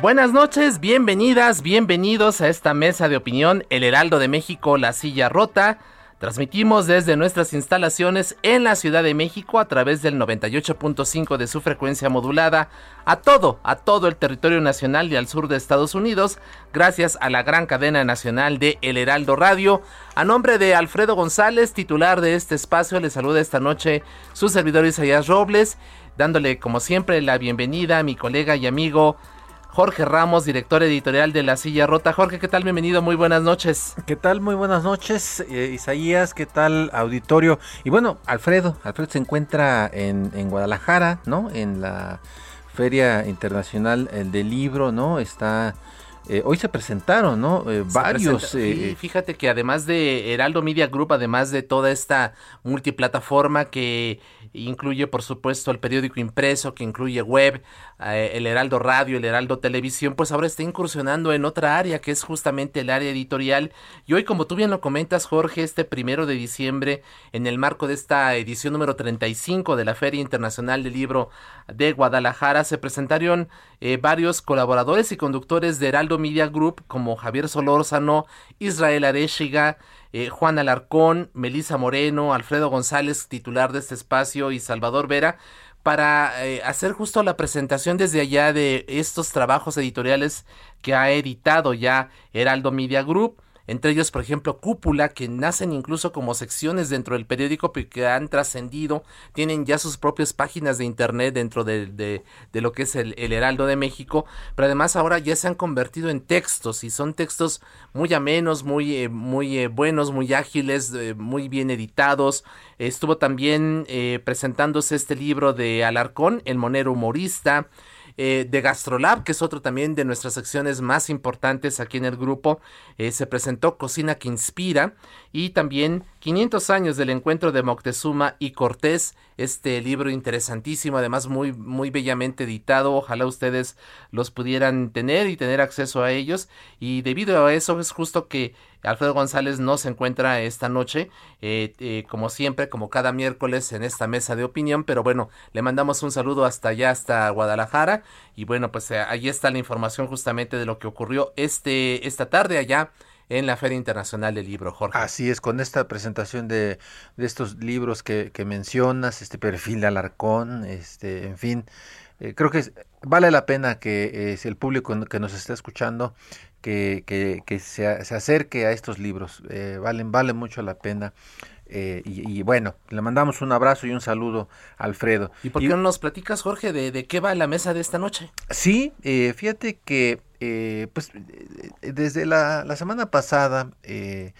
Buenas noches, bienvenidas, bienvenidos a esta mesa de opinión El Heraldo de México, la silla rota. Transmitimos desde nuestras instalaciones en la Ciudad de México a través del 98.5 de su frecuencia modulada a todo, a todo el territorio nacional y al sur de Estados Unidos, gracias a la gran cadena nacional de El Heraldo Radio. A nombre de Alfredo González, titular de este espacio, le saluda esta noche su servidor Isaías Robles, dándole como siempre la bienvenida a mi colega y amigo Jorge Ramos, director editorial de La Silla Rota. Jorge, ¿qué tal? Bienvenido, muy buenas noches. ¿Qué tal? Muy buenas noches, eh, Isaías, ¿qué tal, auditorio? Y bueno, Alfredo, Alfredo se encuentra en, en Guadalajara, ¿no? En la Feria Internacional del Libro, ¿no? Está... Eh, hoy se presentaron, ¿no? Eh, varios. Presenta, fíjate que además de Heraldo Media Group, además de toda esta multiplataforma que incluye por supuesto el periódico impreso, que incluye web, eh, el Heraldo Radio, el Heraldo Televisión, pues ahora está incursionando en otra área que es justamente el área editorial. Y hoy, como tú bien lo comentas, Jorge, este primero de diciembre, en el marco de esta edición número 35 de la Feria Internacional del Libro de Guadalajara, se presentaron eh, varios colaboradores y conductores de Heraldo Media Group, como Javier Solórzano, Israel Areshiga, eh, Juan Alarcón, Melisa Moreno, Alfredo González, titular de este espacio, y Salvador Vera, para eh, hacer justo la presentación desde allá de estos trabajos editoriales que ha editado ya Heraldo Media Group entre ellos por ejemplo Cúpula, que nacen incluso como secciones dentro del periódico que han trascendido, tienen ya sus propias páginas de internet dentro de, de, de lo que es el, el, Heraldo de México, pero además ahora ya se han convertido en textos y son textos muy amenos, muy, eh, muy eh, buenos, muy ágiles, eh, muy bien editados. Estuvo también eh, presentándose este libro de Alarcón, El Monero Humorista, eh, de Gastrolab, que es otro también de nuestras secciones más importantes aquí en el grupo. Eh, se presentó Cocina que Inspira y también 500 años del encuentro de Moctezuma y Cortés, este libro interesantísimo, además muy, muy bellamente editado, ojalá ustedes los pudieran tener y tener acceso a ellos. Y debido a eso es justo que Alfredo González no se encuentra esta noche, eh, eh, como siempre, como cada miércoles en esta mesa de opinión, pero bueno, le mandamos un saludo hasta allá, hasta Guadalajara, y bueno, pues eh, ahí está la información justamente de lo que ocurrió este, esta tarde allá en la Feria Internacional del Libro, Jorge. Así es, con esta presentación de, de estos libros que, que, mencionas, este perfil de Alarcón, este, en fin, eh, creo que vale la pena que el público que nos está escuchando que, que, que se, se, acerque a estos libros, eh, valen, vale mucho la pena. Eh, y, y, bueno, le mandamos un abrazo y un saludo a Alfredo. ¿Y por qué no nos platicas, Jorge, de, de, qué va la mesa de esta noche? Sí, eh, fíjate que eh, pues desde la, semana pasada se,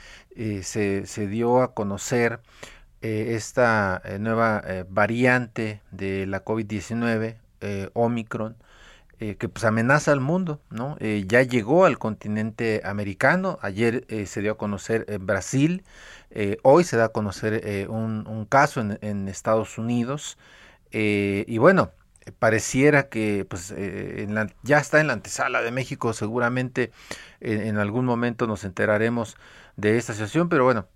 se, dio a conocer esta nueva variante de la COVID-19, Omicron, eh, que pues amenaza al mundo, ¿no? Eh, ya llegó al continente americano, ayer eh, se dio a conocer en Brasil, hoy se da a conocer un, caso en Estados Unidos, y bueno, pareciera que pues en la, ya está en la antesala de México, seguramente en algún momento nos enteraremos de esta situación, pero bueno,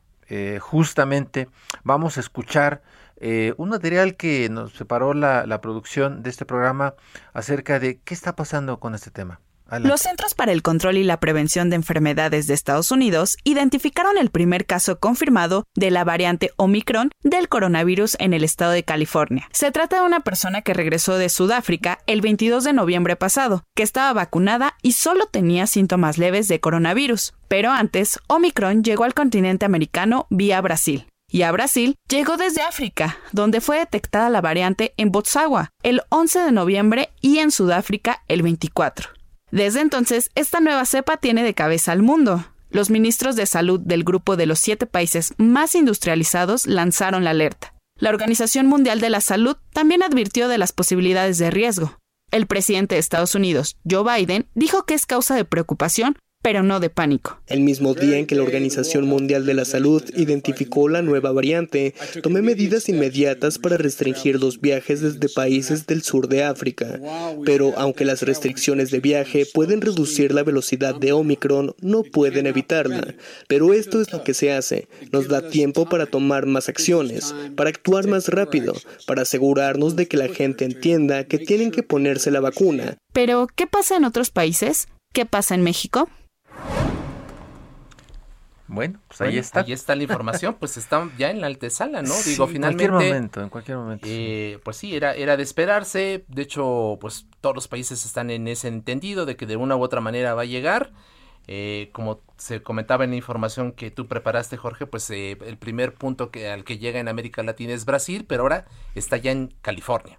justamente vamos a escuchar eh, un material que nos separó la, la, producción de este programa acerca de qué está pasando con este tema. Los Centros para el Control y la Prevención de Enfermedades de Estados Unidos identificaron el primer caso confirmado de la variante Omicron del coronavirus en el estado de California. Se trata de una persona que regresó de Sudáfrica el 22 de noviembre pasado, que estaba vacunada y solo tenía síntomas leves de coronavirus. Pero antes, Omicron llegó al continente americano vía Brasil y a Brasil llegó desde África, donde fue detectada la variante en Botswana el 11 de noviembre y en Sudáfrica el 24. Desde entonces, esta nueva cepa tiene de cabeza al mundo. Los ministros de salud del grupo de los siete países más industrializados lanzaron la alerta. La Organización Mundial de la Salud también advirtió de las posibilidades de riesgo. El presidente de Estados Unidos, Joe Biden, dijo que es causa de preocupación pero no de pánico. El mismo día en que la Organización Mundial de la Salud identificó la nueva variante, tomé medidas inmediatas para restringir los viajes desde países del sur de África. Pero aunque las restricciones de viaje pueden reducir la velocidad de Omicron, no pueden evitarla. Pero esto es lo que se hace. Nos da tiempo para tomar más acciones, para actuar más rápido, para asegurarnos de que la gente entienda que tienen que ponerse la vacuna. Pero, ¿qué pasa en otros países? ¿Qué pasa en México? Bueno, pues ahí está. Ahí está la información, pues está ya en la antesala, ¿no? Digo, finalmente. En cualquier momento, en cualquier momento. Eh, pues sí, era, era de esperarse. De hecho, pues todos los países están en ese entendido de que de una u otra manera va a llegar. Eh, como se comentaba en la información que tú preparaste, Jorge, pues eh, el primer punto que, al que llega en América Latina es Brasil, pero ahora está ya en California,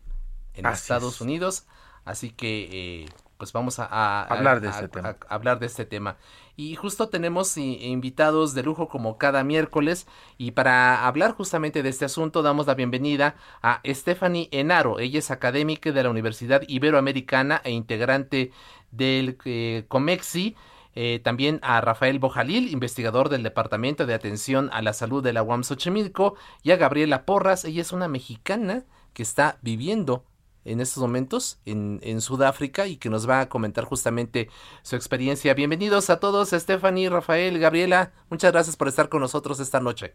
en Estados Unidos. Así que pues vamos a, hablar, de este tema. hablar de este tema. Y justo tenemos invitados de lujo como cada miércoles y para hablar justamente de este asunto damos la bienvenida a Stephanie Enaro. Ella es académica de la Universidad Iberoamericana e integrante del eh, COMEXI. Eh, también a Rafael Bojalil, investigador del Departamento de Atención a la Salud de la UAM Xochimilco, y a Gabriela Porras, ella es una mexicana que está viviendo en estos momentos en, en, Sudáfrica y que nos va a comentar justamente su experiencia. Bienvenidos a todos, Stephanie, Rafael, Gabriela. Muchas gracias por estar con nosotros esta noche.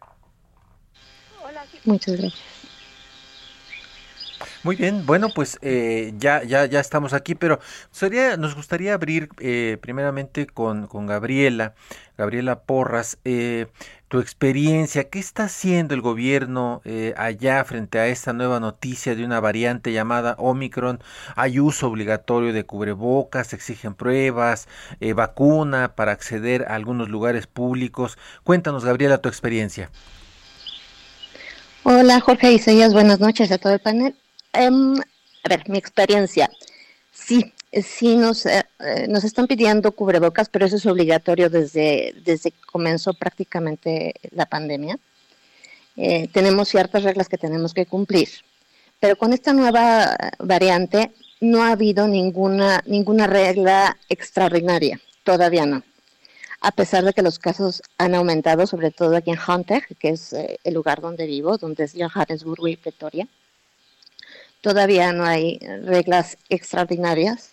Hola, muchas gracias. Muy bien, bueno, pues eh, ya, ya, ya estamos aquí, pero sería, nos gustaría abrir eh, primeramente con, con Gabriela, Gabriela Porras. Eh, tu experiencia, ¿qué está haciendo el gobierno eh, allá frente a esta nueva noticia de una variante llamada Omicron? Hay uso obligatorio de cubrebocas, exigen pruebas, eh, vacuna para acceder a algunos lugares públicos. Cuéntanos, Gabriela, tu experiencia. Hola, Jorge Isaías, buenas noches a todo el panel. Em, a ver, mi experiencia. Sí, sí nos, eh, eh, nos están pidiendo cubrebocas, pero eso es obligatorio desde, desde que comenzó prácticamente la pandemia. Eh, tenemos ciertas reglas que tenemos que cumplir, pero con esta nueva variante no ha habido ninguna, ninguna regla extraordinaria, todavía no. A pesar de que los casos han aumentado, sobre todo aquí en Hunter, que es el lugar donde vivo, donde es Johannesburgo y Pretoria, todavía no hay reglas extraordinarias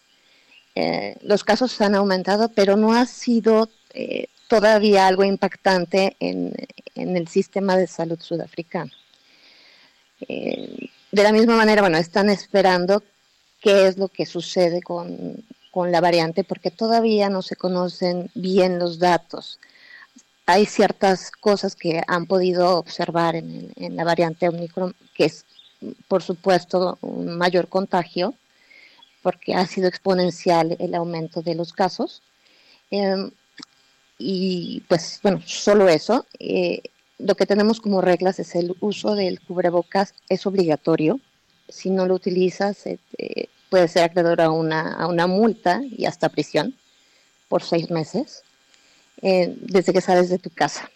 eh, los casos han aumentado, pero no ha sido eh, todavía algo impactante en, el sistema de salud sudafricano. Eh, de la misma manera, bueno, están esperando qué es lo que sucede con, la variante, porque todavía no se conocen bien los datos. Hay ciertas cosas que han podido observar en, en la variante Omicron, que es, por supuesto, un mayor contagio, porque ha sido exponencial el aumento de los casos. Em, y pues bueno, solo eso. Eh, lo que tenemos como reglas es el uso del cubrebocas es obligatorio. Si no lo utilizas, eh, puede ser acreedor a una, a una multa y hasta prisión por seis meses eh, desde que sales de tu casa.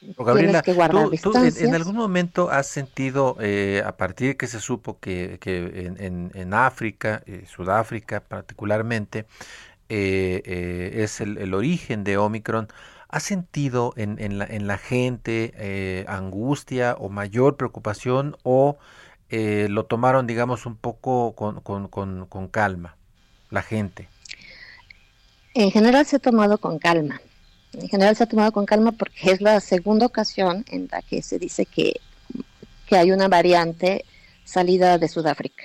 Gabriela, que tú, en, algún momento has sentido, eh, a partir de que se supo que, que en, en, África, eh, Sudáfrica particularmente, eh, es el, el, origen de Omicron, ¿has sentido en, en, la, en la gente angustia o mayor preocupación o lo tomaron, digamos, un poco con, con, con, con calma, la gente? En general se ha tomado con calma en general se ha tomado con calma porque es la segunda ocasión en la que se dice que, hay una variante salida de Sudáfrica.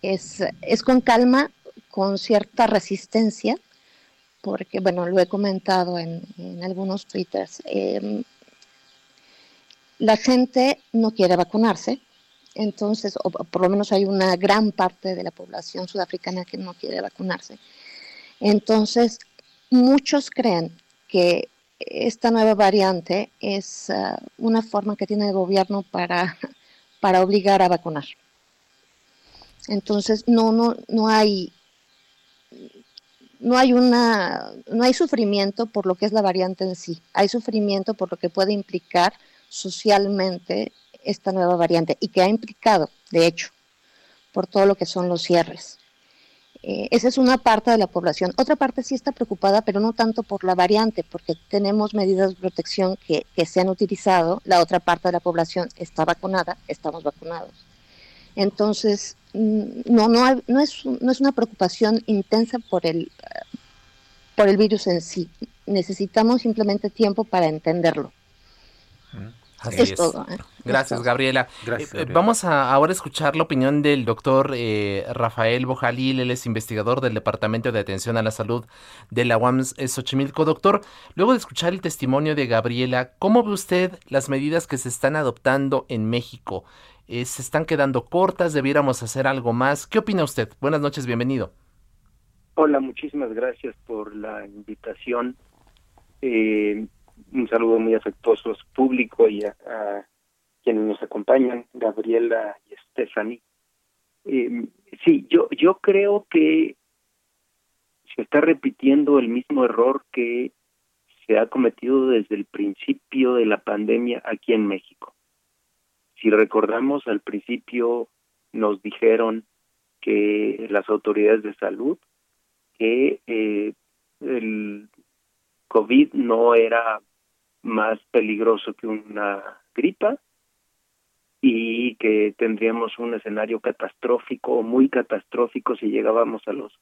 Es, es con calma con cierta resistencia, porque, bueno, lo he comentado en, algunos twitters, em, la gente no quiere vacunarse, entonces, o por lo menos hay una gran parte de la población sudafricana que no quiere vacunarse. Entonces, muchos creen que esta nueva variante es ah, una forma que tiene el gobierno para, para obligar a vacunar. Entonces, no, no, no hay no hay una no hay sufrimiento por lo que es la variante en sí, hay sufrimiento por lo que puede implicar socialmente esta nueva variante y que ha implicado, de hecho, por todo lo que son los cierres. Eh, esa es una parte de la población. Otra parte sí está preocupada, pero no tanto por la variante, porque tenemos medidas de protección que, se han utilizado. La otra parte de la población está vacunada, estamos vacunados. Entonces, mm, no, no, no, es, no es una preocupación intensa por el, por el virus en sí. Necesitamos simplemente tiempo para entenderlo. Así es. Todo, ¿eh? Gracias, Gabriela. Eh, vamos a ahora escuchar la opinión del doctor eh, Rafael Bojalil, él es investigador del Departamento de Atención a la Salud de la UAMS Xochimilco. Doctor, luego de escuchar el testimonio de Gabriela, ¿cómo ve usted las medidas que se están adoptando en México? ¿Se están quedando cortas? ¿Debiéramos hacer algo más? ¿Qué opina usted? Buenas noches, bienvenido. Hola, muchísimas gracias por la invitación. Eh, un saludo muy afectuoso a su público y a, quienes nos acompañan, Gabriela y Stephanie. Eh, sí, yo, yo creo que se está repitiendo el mismo error que se ha cometido desde el principio de la pandemia aquí en México. Si recordamos, al principio nos dijeron que las autoridades de salud que eh, el COVID no era más peligroso que una gripa y que tendríamos un escenario catastrófico o muy catastrófico si llegábamos a los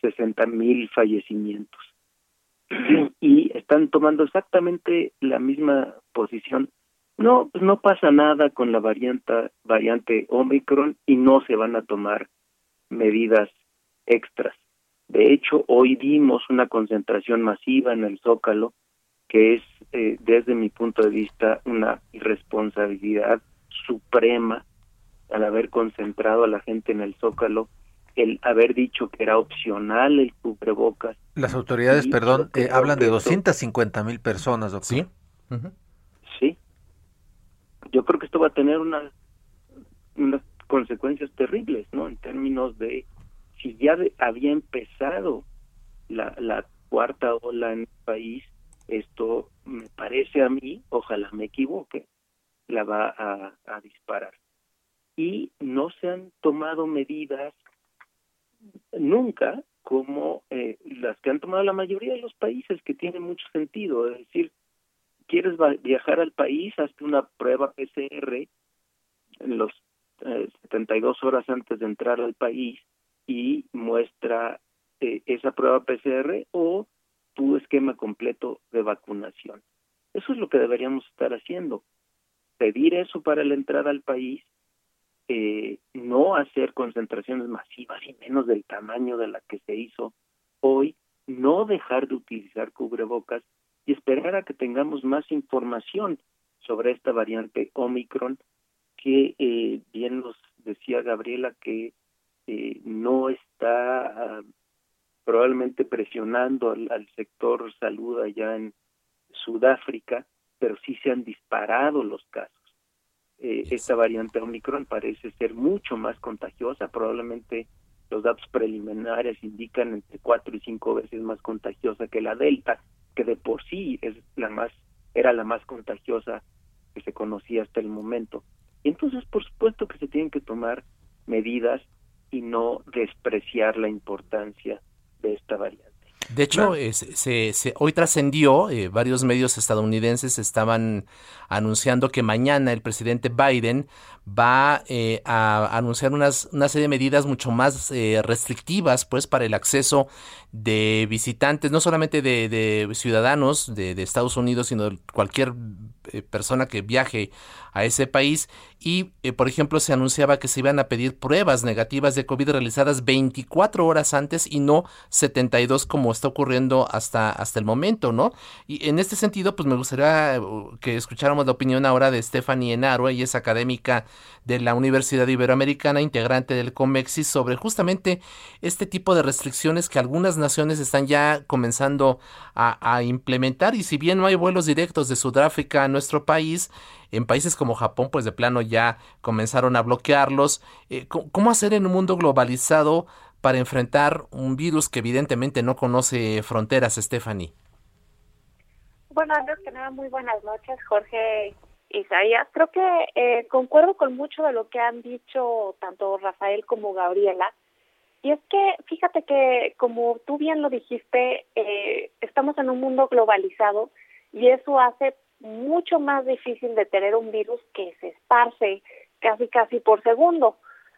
60 mil fallecimientos. Y están tomando exactamente la misma posición. No, pues no pasa nada con la variante, variante Omicron y no se van a tomar medidas extras. De hecho, hoy vimos una concentración masiva en el Zócalo que es eh, desde mi punto de vista una irresponsabilidad suprema al haber concentrado a la gente en el Zócalo, el haber dicho que era opcional el cubrebocas. Las autoridades, perdón, eh, hablan de 250 mil personas, doctor. Sí. Sí. Yo creo que esto va a tener unas, unas consecuencias terribles, ¿no? En términos de si ya había empezado la, la cuarta ola en el país, esto me parece a mí, ojalá me equivoque, la va a, disparar. Y no se han tomado medidas nunca como eh, las que han tomado la mayoría de los países, que tiene mucho sentido. Es decir, quieres viajar al país, hazte una prueba PCR en los eh, 72 horas antes de entrar al país y muestra eh, esa prueba PCR o tu esquema completo de vacunación. Eso es lo que deberíamos estar haciendo. Pedir eso para la entrada al país, eh, no hacer concentraciones masivas y menos del tamaño de la que se hizo hoy, no dejar de utilizar cubrebocas y esperar a que tengamos más información sobre esta variante Omicron que eh, bien nos decía Gabriela que eh, no está probablemente presionando al, sector salud allá en Sudáfrica, pero sí se han disparado los casos. Eh, esta variante Omicron parece ser mucho más contagiosa, probablemente los datos preliminares indican entre cuatro y cinco veces más contagiosa que la Delta, que de por sí es la más era la más contagiosa que se conocía hasta el momento. Y entonces, por supuesto que se tienen que tomar medidas y no despreciar la importancia de esta variante. De hecho, se, hoy trascendió, eh, varios medios estadounidenses estaban anunciando que mañana el presidente Biden va eh, a anunciar unas, una serie de medidas mucho más eh, restrictivas pues para el acceso de visitantes, no solamente de, ciudadanos de, Estados Unidos, sino de cualquier persona que viaje a ese país y, eh, por ejemplo, se anunciaba que se iban a pedir pruebas negativas de COVID realizadas 24 horas antes y no 72 como está ocurriendo hasta, hasta el momento, ¿no? Y en este sentido, pues me gustaría uh, que escucháramos la opinión ahora de Stephanie Enaro, ella es académica de la Universidad Iberoamericana, integrante del COMEXI, sobre justamente este tipo de restricciones que algunas naciones están ya comenzando a, a implementar y si bien no hay vuelos directos de Sudáfrica a nuestro país, en países como Japón, pues de plano ya comenzaron a bloquearlos. Eh, ¿Cómo hacer en un mundo globalizado para enfrentar un virus que evidentemente no conoce fronteras, Stephanie? Bueno, antes que nada, muy buenas noches, Jorge Isaías. Creo que eh, concuerdo con mucho de lo que han dicho tanto Rafael como Gabriela. Y es que, fíjate que, como tú bien lo dijiste, eh, estamos en un mundo globalizado y eso hace mucho más difícil de tener un virus que se esparce casi casi por segundo.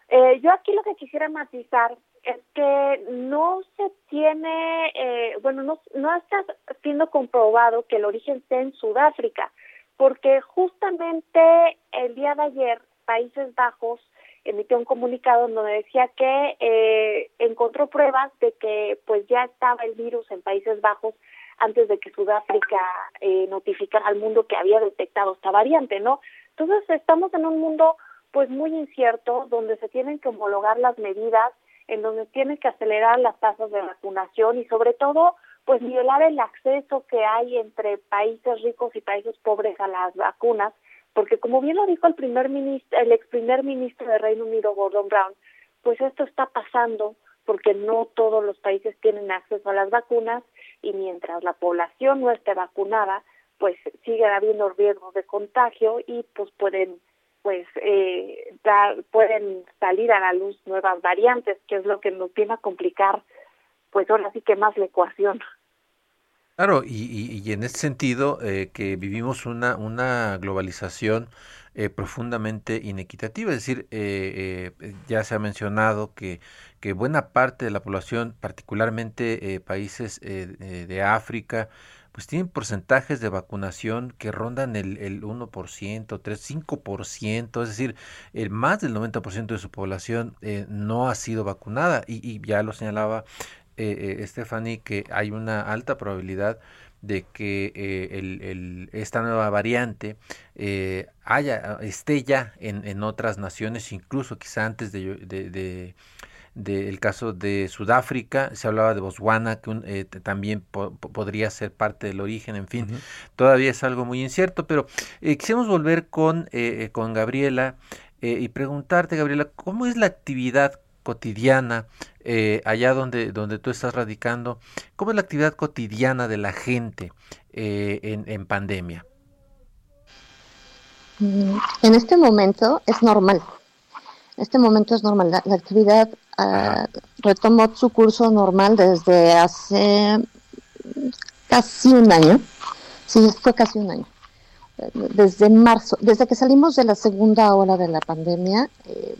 Eh, yo aquí lo que quisiera matizar es que no se tiene, eh, bueno, no, no está siendo comprobado que el origen esté en Sudáfrica, porque justamente el día de ayer Países Bajos emitió un comunicado donde decía que eh, encontró pruebas de que pues ya estaba el virus en Países Bajos antes de que Sudáfrica eh, notificara al mundo que había detectado esta variante, ¿no? Entonces estamos en un mundo pues muy incierto, donde se tienen que homologar las medidas, en donde tienen que acelerar las tasas de vacunación y sobre todo pues violar el acceso que hay entre países ricos y países pobres a las vacunas, porque como bien lo dijo el primer ministro, el ex primer ministro de Reino Unido, Gordon Brown, pues esto está pasando porque no todos los países tienen acceso a las vacunas y mientras la población no esté vacunada, pues sigue habiendo riesgos de contagio y pues pueden pues eh, dar, pueden salir a la luz nuevas variantes, que es lo que nos viene a complicar, pues ahora sí que más la ecuación. Claro, y, y, en ese sentido, eh, que vivimos una, una globalización eh, profundamente inequitativa, es decir, eh, eh, ya se ha mencionado que, que, buena parte de la población, particularmente países de África, pues tienen porcentajes de vacunación que rondan el, el 1%, 3, 5%, es decir, el más del 90% de su población no ha sido vacunada. Y, y ya lo señalaba eh, Stephanie, que hay una alta probabilidad de que eh, el, esta nueva variante eh, haya, esté ya en, en, otras naciones, incluso quizá antes de, de, del caso de Sudáfrica, se hablaba de Botswana, que eh, también podría ser parte del origen, en fin, todavía es algo muy incierto, pero eh, quisiéramos volver con, con Gabriela y preguntarte, Gabriela, ¿cómo es la actividad cotidiana eh, allá donde, donde tú estás radicando, ¿cómo es la actividad cotidiana de la gente eh, en, en, pandemia? Mm, en este momento es normal. En este momento es normal. La, actividad uh, retomó su curso normal desde hace casi un año. Sí, fue casi un año. Desde marzo, desde que salimos de la segunda ola de la pandemia, eh,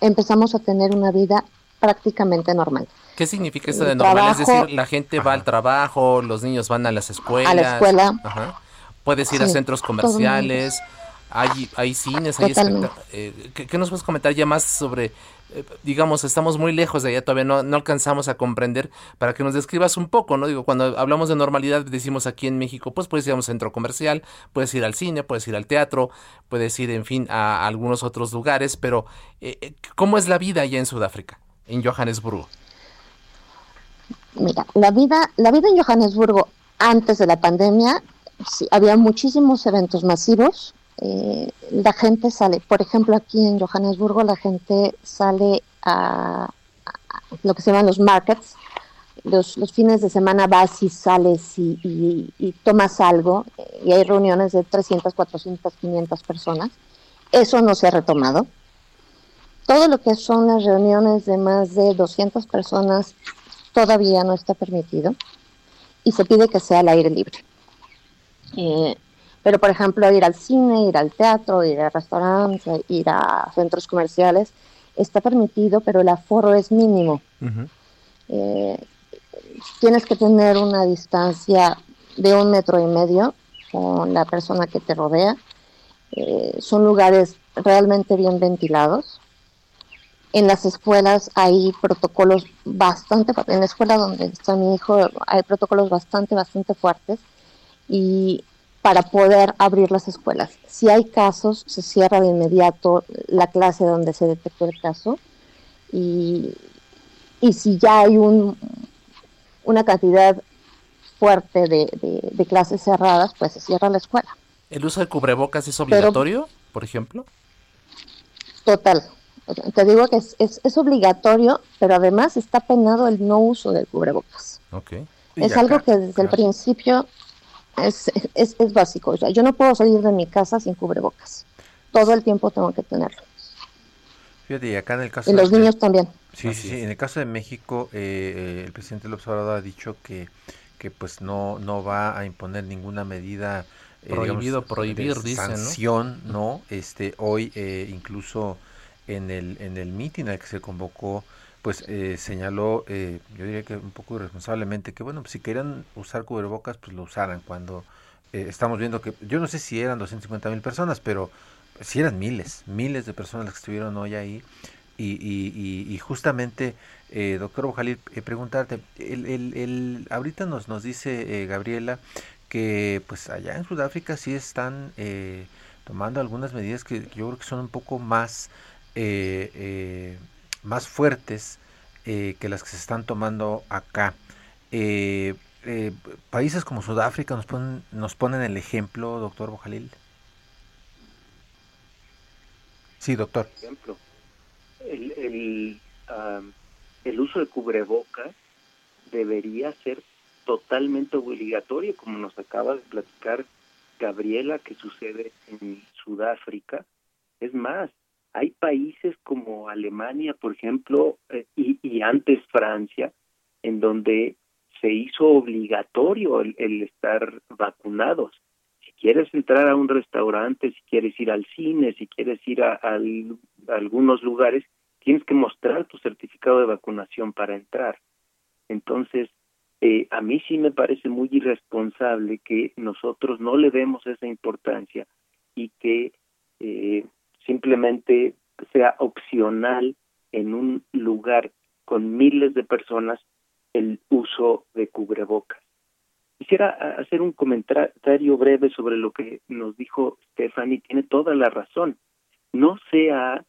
empezamos a tener una vida prácticamente normal. ¿Qué significa esto de normal? es decir, la gente va al trabajo, los niños van a las escuelas. A la escuela. Ajá. Puedes ir a centros comerciales, hay, hay cines, hay eh, ¿qué, nos puedes comentar ya más sobre, eh, digamos, estamos muy lejos de allá, todavía no, no alcanzamos a comprender, para que nos describas un poco, ¿no? Digo, cuando hablamos de normalidad, decimos aquí en México, pues puedes ir a un centro comercial, puedes ir al cine, puedes ir al teatro, puedes ir, en fin, a, algunos otros lugares, pero eh, ¿cómo es la vida allá en Sudáfrica? En Johannesburgo? Mira, la vida, la vida en Johannesburgo antes de la pandemia, sí, había muchísimos eventos masivos. Eh, la gente sale, por ejemplo, aquí en Johannesburgo, la gente sale a, a lo que se llaman los markets. Los, los, fines de semana vas y sales y, y, y, tomas algo y hay reuniones de 300, 400, 500 personas. Eso no se ha retomado. Todo lo que son las reuniones de más de 200 personas todavía no está permitido y se pide que sea al aire libre. Eh, pero, por ejemplo, ir al cine, ir al teatro, ir a restaurantes, ir a centros comerciales, está permitido, pero el aforo es mínimo. Uh -huh. eh, tienes que tener una distancia de un metro y medio con la persona que te rodea. Eh, son lugares realmente bien ventilados. En las escuelas hay protocolos bastante, en la escuela donde está mi hijo hay protocolos bastante, bastante fuertes y para poder abrir las escuelas. Si hay casos, se cierra de inmediato la clase donde se detectó el caso y, y si ya hay un, una cantidad fuerte de, clases cerradas, pues se cierra la escuela. ¿El uso de cubrebocas es obligatorio, por ejemplo? Total. Te digo que es, es, obligatorio, pero además está penado el no uso del cubrebocas. Okay. Es algo que desde el principio es, es, es básico. O sea, yo no puedo salir de mi casa sin cubrebocas. Todo el tiempo tengo que tenerlo. Fíjate, y acá en el caso y los niños también. Sí, sí, sí. En el caso de México, eh, eh, el presidente López Obrador ha dicho que, que pues no, no va a imponer ninguna medida eh, prohibido prohibir de sanción, ¿no? Este hoy incluso en el en el mitin al que se convocó pues señaló, yo diría que un poco irresponsablemente, que bueno, pues si querían usar cubrebocas, pues lo usaran cuando estamos viendo que, yo no sé si eran 250 mil personas, pero si eran miles, miles de personas las que estuvieron hoy ahí. Y, y, justamente, eh, doctor Bojalil, eh, preguntarte, el, el, ahorita nos, nos dice eh, Gabriela que pues allá en Sudáfrica sí están tomando algunas medidas que yo creo que son un poco más, más fuertes que las que se están tomando acá. países como Sudáfrica nos ponen, nos ponen el ejemplo, doctor Bojalil. Sí, doctor. El, el, el uso de cubrebocas debería ser totalmente obligatorio, como nos acaba de platicar Gabriela, que sucede en Sudáfrica. Es más, hay países como Alemania, por ejemplo, eh, y, y, antes Francia, en donde se hizo obligatorio el, estar vacunados. Si quieres entrar a un restaurante, si quieres ir al cine, si quieres ir a algunos lugares, tienes que mostrar tu certificado de vacunación para entrar. Entonces, eh, a mí sí me parece muy irresponsable que nosotros no le demos esa importancia y que eh, simplemente sea opcional en un lugar con miles de personas el uso de cubrebocas. Quisiera hacer un comentario breve sobre lo que nos dijo Stephanie. Tiene toda la razón. No se ha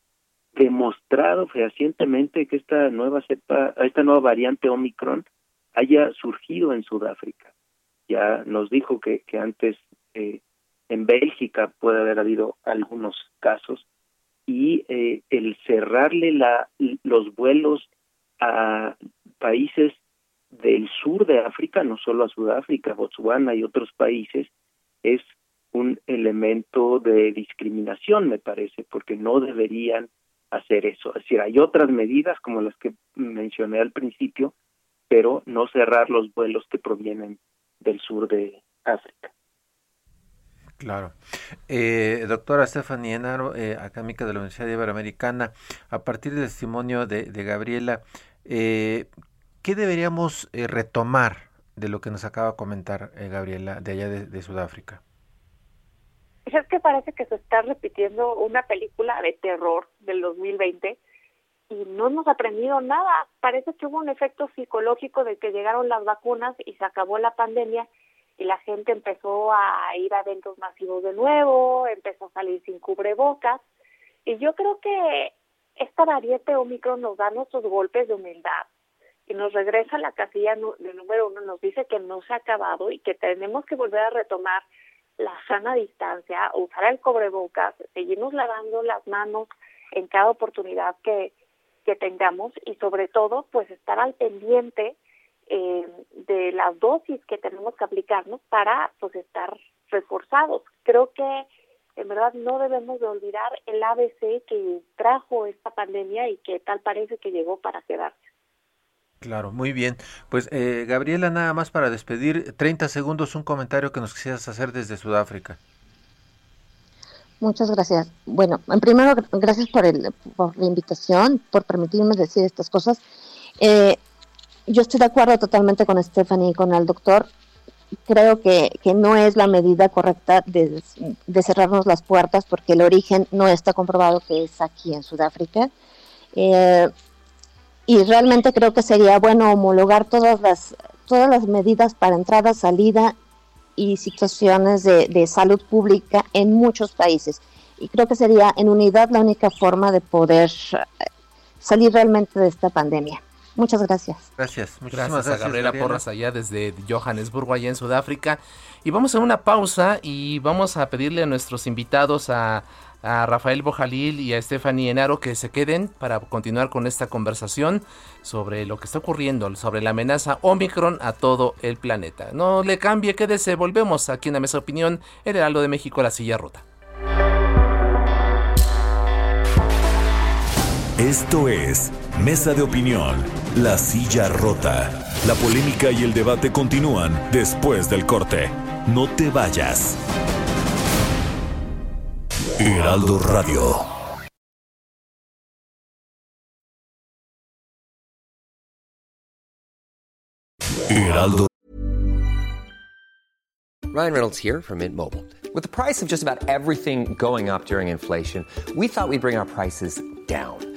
demostrado fehacientemente que esta nueva cepa, esta nueva variante Omicron haya surgido en Sudáfrica. Ya nos dijo que, que antes eh, en Bélgica puede haber habido algunos casos y eh, el cerrarle la, los vuelos a países del sur de África, no solo a Sudáfrica, Botswana y otros países, es un elemento de discriminación, me parece, porque no deberían hacer eso. Es decir, hay otras medidas como las que mencioné al principio, pero no cerrar los vuelos que provienen del sur de África. Claro. Eh, doctora Stephanie Enaro, eh, académica de la Universidad Iberoamericana, a partir del testimonio de, Gabriela, eh, ¿qué deberíamos eh, retomar de lo que nos acaba de comentar Gabriela de allá de Sudáfrica? es que parece que se está repitiendo una película de terror del 2020 y no hemos aprendido nada. Parece que hubo un efecto psicológico de que llegaron las vacunas y se acabó la pandemia y la gente empezó a ir a eventos masivos de nuevo, empezó a salir sin cubrebocas. Y yo creo que esta variante Omicron nos da nuestros golpes de humildad y nos regresa a la casilla de número uno, nos dice que no se ha acabado y que tenemos que volver a retomar la sana distancia, usar el cobrebocas, seguirnos lavando las manos en cada oportunidad que, que tengamos y sobre todo pues estar al pendiente eh, de las dosis que tenemos que aplicarnos para pues estar reforzados. Creo que en verdad no debemos de olvidar el ABC que trajo esta pandemia y que tal parece que llegó para quedarse. Claro, muy bien. Pues eh, Gabriela, nada más para despedir, 30 segundos, un comentario que nos quisieras hacer desde Sudáfrica. Muchas gracias. Bueno, en primero, gracias por, el, por la invitación, por permitirme decir estas cosas. Eh, yo estoy de acuerdo totalmente con Stephanie y con el doctor. creo que, que, no es la medida correcta de, cerrarnos las puertas porque el origen no está comprobado que es aquí en Sudáfrica. Eh, y realmente creo que sería bueno homologar todas las, todas las medidas para entrada, salida y situaciones de, de salud pública en muchos países. Y creo que sería en unidad la única forma de poder salir realmente de esta pandemia. Muchas gracias. Gracias. Muchísimas gracias, a Gabriela, Porras allá desde Johannesburgo, allá en Sudáfrica. Y vamos a una pausa y vamos a pedirle a nuestros invitados a, a Rafael Bojalil y a Stephanie Enaro que se queden para continuar con esta conversación sobre lo que está ocurriendo, sobre la amenaza Omicron a todo el planeta. No le cambie, quédese, volvemos aquí en la Mesa Opinión, el Heraldo de México, la silla rota. Esto es Mesa de Opinión, La Silla Rota. La polémica y el debate continúan después del corte. No te vayas. Heraldo Radio. Heraldo. Ryan Reynolds here from Mint Mobile. With the price of just about everything going up during inflation, we thought we'd bring our prices down.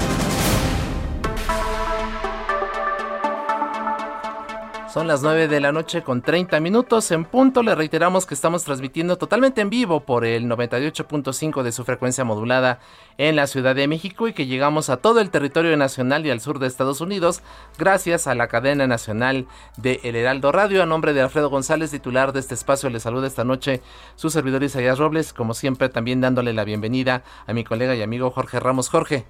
Son las 9 de la noche con 30 minutos en punto. Le reiteramos que estamos transmitiendo totalmente en vivo por el 98.5 de su frecuencia modulada en la Ciudad de México y que llegamos a todo el territorio nacional y al sur de Estados Unidos gracias a la cadena nacional de El Heraldo Radio. A nombre de Alfredo González, titular de este espacio, le saluda esta noche su servidor Isaías Robles, como siempre también dándole la bienvenida a mi colega y amigo Jorge Ramos. Jorge.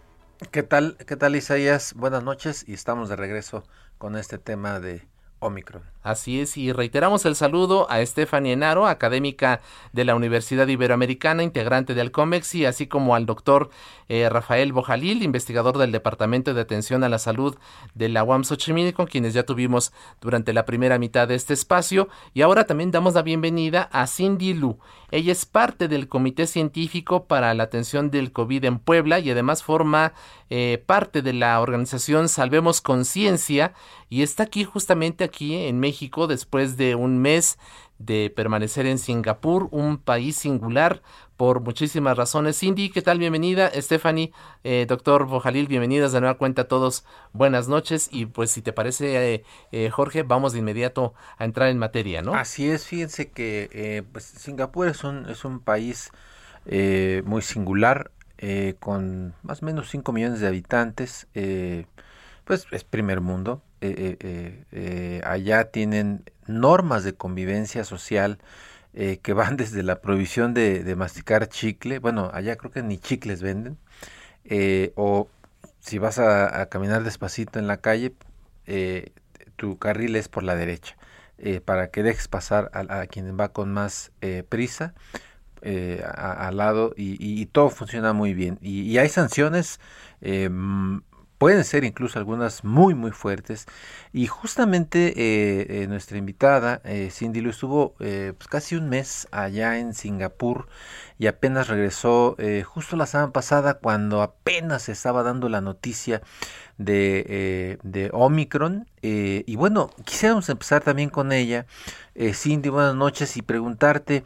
¿Qué tal, qué tal Isaías? Buenas noches y estamos de regreso con este tema de Omicron. Así es, y reiteramos el saludo a Stephanie Enaro, académica de la Universidad Iberoamericana, integrante de Alcomex, y así como al doctor eh, Rafael Bojalil, investigador del Departamento de Atención a la Salud de la UAM Xochimilco, con quienes ya tuvimos durante la primera mitad de este espacio. Y ahora también damos la bienvenida a Cindy Lu. Ella es parte del Comité Científico para la Atención del COVID en Puebla y además forma eh, parte de la organización Salvemos Conciencia y está aquí justamente aquí en México después de un mes de permanecer en Singapur, un país singular por muchísimas razones. Cindy, ¿qué tal? Bienvenida. Stephanie, eh, doctor Bojalil, bienvenidas de nueva cuenta a todos. Buenas noches. Y pues si te parece, eh, eh, Jorge, vamos de inmediato a entrar en materia, ¿no? Así es, fíjense que pues, Singapur es un, es un país muy singular, con más o menos 5 millones de habitantes. pues es primer mundo, eh, eh, eh, allá tienen normas de convivencia social que van desde la prohibición de, masticar chicle, bueno, allá creo que ni chicles venden, o si vas a, caminar despacito en la calle, tu carril es por la derecha, para que dejes pasar a, quien va con más prisa. Al lado y, todo funciona muy bien. Y, hay sanciones pueden ser incluso algunas muy muy fuertes. Y justamente eh, eh, nuestra invitada eh, Cindy lo estuvo pues casi un mes allá en Singapur y apenas regresó justo la semana pasada cuando apenas se estaba dando la noticia de, de Omicron y bueno quisiéramos empezar también con ella Cindy buenas noches y preguntarte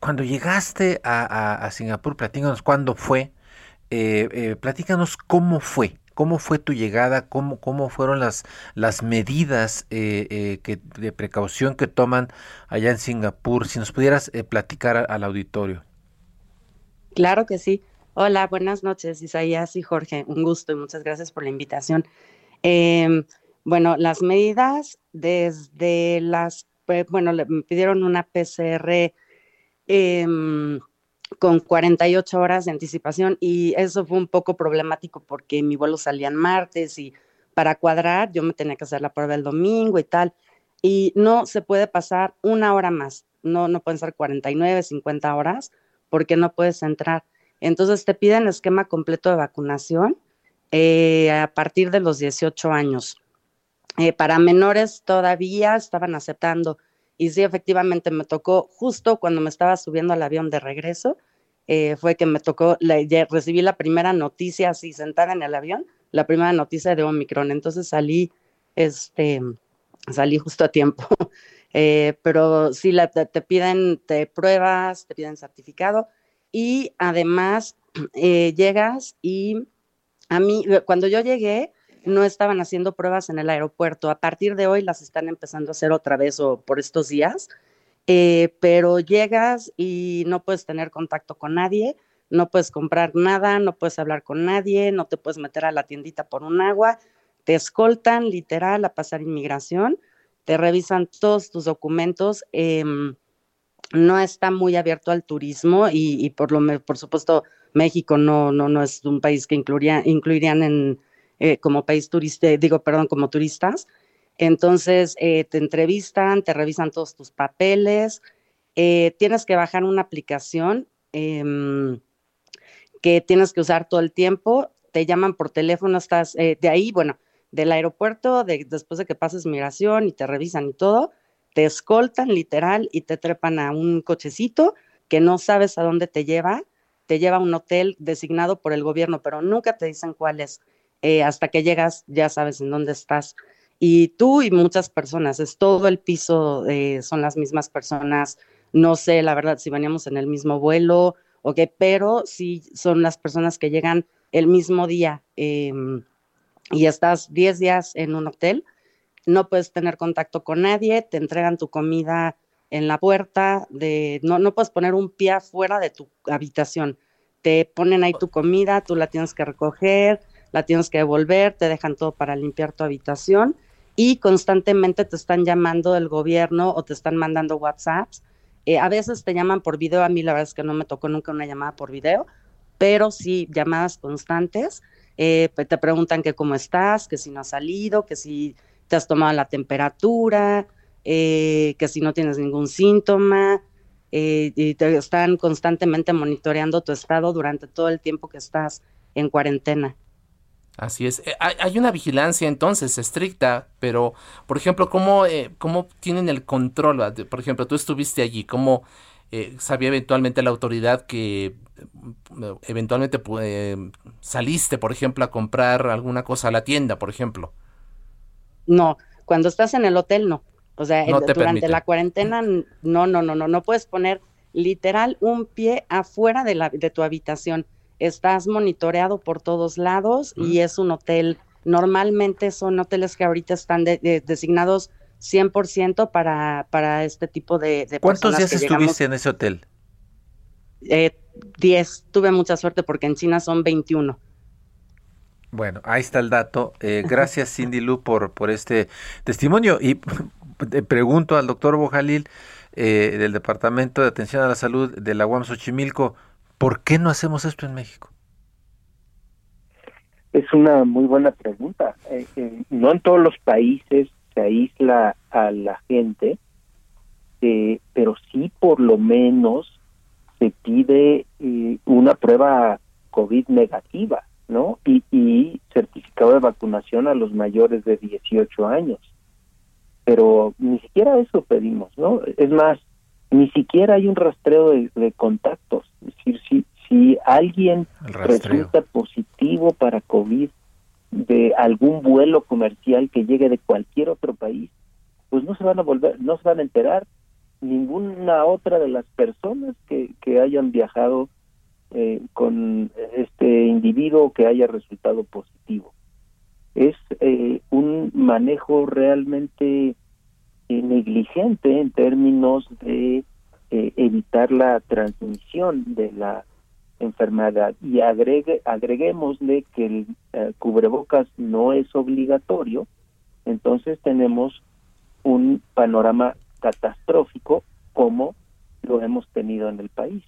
cuando llegaste a, Singapur platícanos cuándo fue platícanos cómo fue ¿Cómo fue tu llegada? ¿Cómo, cómo fueron las, las medidas eh, eh, que, de precaución que toman allá en Singapur? Si nos pudieras eh, platicar al auditorio. Claro que sí. Hola, buenas noches, Isaías y Jorge. Un gusto y muchas gracias por la invitación. Em, bueno, las medidas desde las, bueno, me pidieron una PCR em, con 48 horas de anticipación y eso fue un poco problemático porque mi vuelo salía en martes y para cuadrar yo me tenía que hacer la prueba el domingo y tal y no se puede pasar una hora más, no, no pueden ser 49, 50 horas porque no puedes entrar. Entonces te piden esquema completo de vacunación eh, a partir de los 18 años. Eh, para menores todavía estaban aceptando y sí, efectivamente me tocó justo cuando me estaba subiendo al avión de regreso, eh, fue que me tocó, recibí la primera noticia así sentada en el avión, la primera noticia de Omicron. Entonces salí, este, salí justo a tiempo. Pero sí, la, te, piden te pruebas, te piden certificado y además eh, llegas y a mí, cuando yo llegué, no estaban haciendo pruebas en el aeropuerto. A partir de hoy las están empezando a hacer otra vez o por estos días, eh, pero llegas y no puedes tener contacto con nadie, no puedes comprar nada, no puedes hablar con nadie, no te puedes meter a la tiendita por un agua, te escoltan literal a pasar inmigración, te revisan todos tus documentos. Em, no está muy abierto al turismo y, por lo por supuesto México no, no, no es un país que incluiría, incluirían en eh, como país turista, digo, perdón, como turistas. Entonces, eh, te entrevistan, te revisan todos tus papeles, eh, tienes que bajar una aplicación em, que tienes que usar todo el tiempo, te llaman por teléfono, estás de ahí, bueno, del aeropuerto, de, después de que pases migración y te revisan y todo, te escoltan literal y te trepan a un cochecito que no sabes a dónde te lleva, te lleva a un hotel designado por el gobierno, pero nunca te dicen cuál es. Eh, hasta que llegas ya sabes en dónde estás. Y tú y muchas personas, es todo el piso, eh, son las mismas personas. No sé, la verdad, si veníamos en el mismo vuelo o qué, pero sí son las personas que llegan el mismo día em, y estás 10 días en un hotel, no puedes tener contacto con nadie, te entregan tu comida en la puerta, no, no puedes poner un pie afuera de tu habitación. Te ponen ahí tu comida, tú la tienes que recoger, la tienes que devolver, te dejan todo para limpiar tu habitación y constantemente te están llamando del gobierno o te están mandando WhatsApps. Eh, a veces te llaman por video, a mí la verdad es que no me tocó nunca una llamada por video, pero sí llamadas constantes. Eh, te preguntan que cómo estás, que si no has salido, que si te has tomado la temperatura, eh, que si no tienes ningún síntoma, y te están constantemente monitoreando tu estado durante todo el tiempo que estás en cuarentena. Así es. Eh, hay una vigilancia entonces estricta, pero, por ejemplo, ¿cómo, eh, cómo tienen el control? Por ejemplo, tú estuviste allí, ¿cómo eh, sabía eventualmente la autoridad que eventualmente saliste, por ejemplo, a comprar alguna cosa a la tienda, por ejemplo? No, cuando estás en el hotel no. O sea, durante la cuarentena no, no, no, no, no puedes poner literal un pie afuera de, la, de tu habitación estás monitoreado por todos lados y es un hotel, normalmente son hoteles que ahorita están designados 100% para, para este tipo de, de ¿Cuántos días estuviste en ese hotel? Eh, 10, tuve mucha suerte porque en China son 21. Bueno, ahí está el dato. Eh, gracias Cindy Lu por, por este testimonio y pregunto al doctor Bojalil eh, del Departamento de Atención a la Salud de la UAM Xochimilco, ¿Por qué no hacemos esto en México? Es una muy buena pregunta. Eh, eh, no en todos los países se aísla a la gente, eh, pero sí por lo menos se pide una prueba COVID negativa, ¿no? Y, y certificado de vacunación a los mayores de 18 años. Pero ni siquiera eso pedimos, ¿no? Es más, ni siquiera hay un rastreo de, contactos. Es decir, si, si alguien resulta positivo para COVID de algún vuelo comercial que llegue de cualquier otro país, pues no se van a volver, no se van a enterar ninguna otra de las personas que, que hayan viajado eh, con este individuo que haya resultado positivo. Es eh, un manejo realmente eh, negligente en términos de eh, evitar la transmisión de la enfermedad y agregue, agreguémosle que el eh, cubrebocas no es obligatorio, entonces tenemos un panorama catastrófico como lo hemos tenido en el país.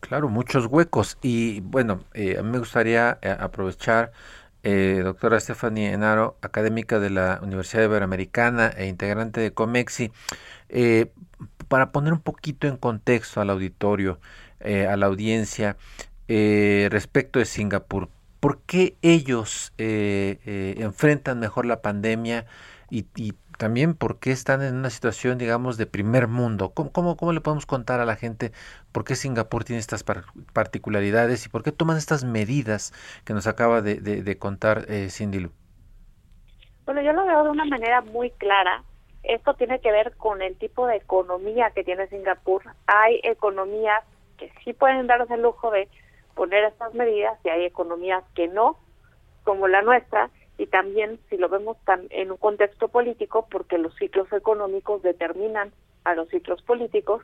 Claro, muchos huecos. Y bueno, a mí me gustaría aprovechar eh, doctora Stephanie Enaro, académica de la Universidad Iberoamericana e integrante de COMEXI, eh, para poner un poquito en contexto al auditorio, eh, a la audiencia, respecto de Singapur. ¿Por qué ellos enfrentan mejor la pandemia y, y también por qué están en una situación, digamos, de primer mundo. ¿Cómo, cómo, le podemos contar a la gente por qué Singapur tiene estas particularidades y por qué toman estas medidas que nos acaba de, contar eh, Cindy Lu? Bueno, yo lo veo de una manera muy clara. Esto tiene que ver con el tipo de economía que tiene Singapur. Hay economías que sí pueden darse el lujo de poner estas medidas y hay economías que no, como la nuestra, y también si lo vemos en un contexto político porque los ciclos económicos determinan a los ciclos políticos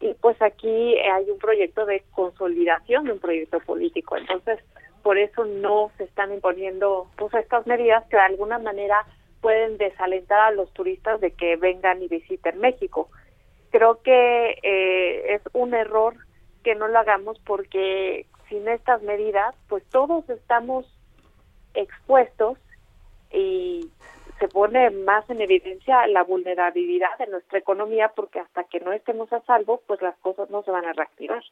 y pues aquí hay un proyecto de consolidación de un proyecto político. Entonces por eso no se están imponiendo pues estas medidas que de alguna manera pueden desalentar a los turistas de que vengan y visiten México. Creo que eh, es un error que no lo hagamos porque sin estas medidas pues todos estamos expuestos y se pone más en evidencia la vulnerabilidad de nuestra economía porque hasta que no estemos a salvo, pues las cosas no se van a reactivar.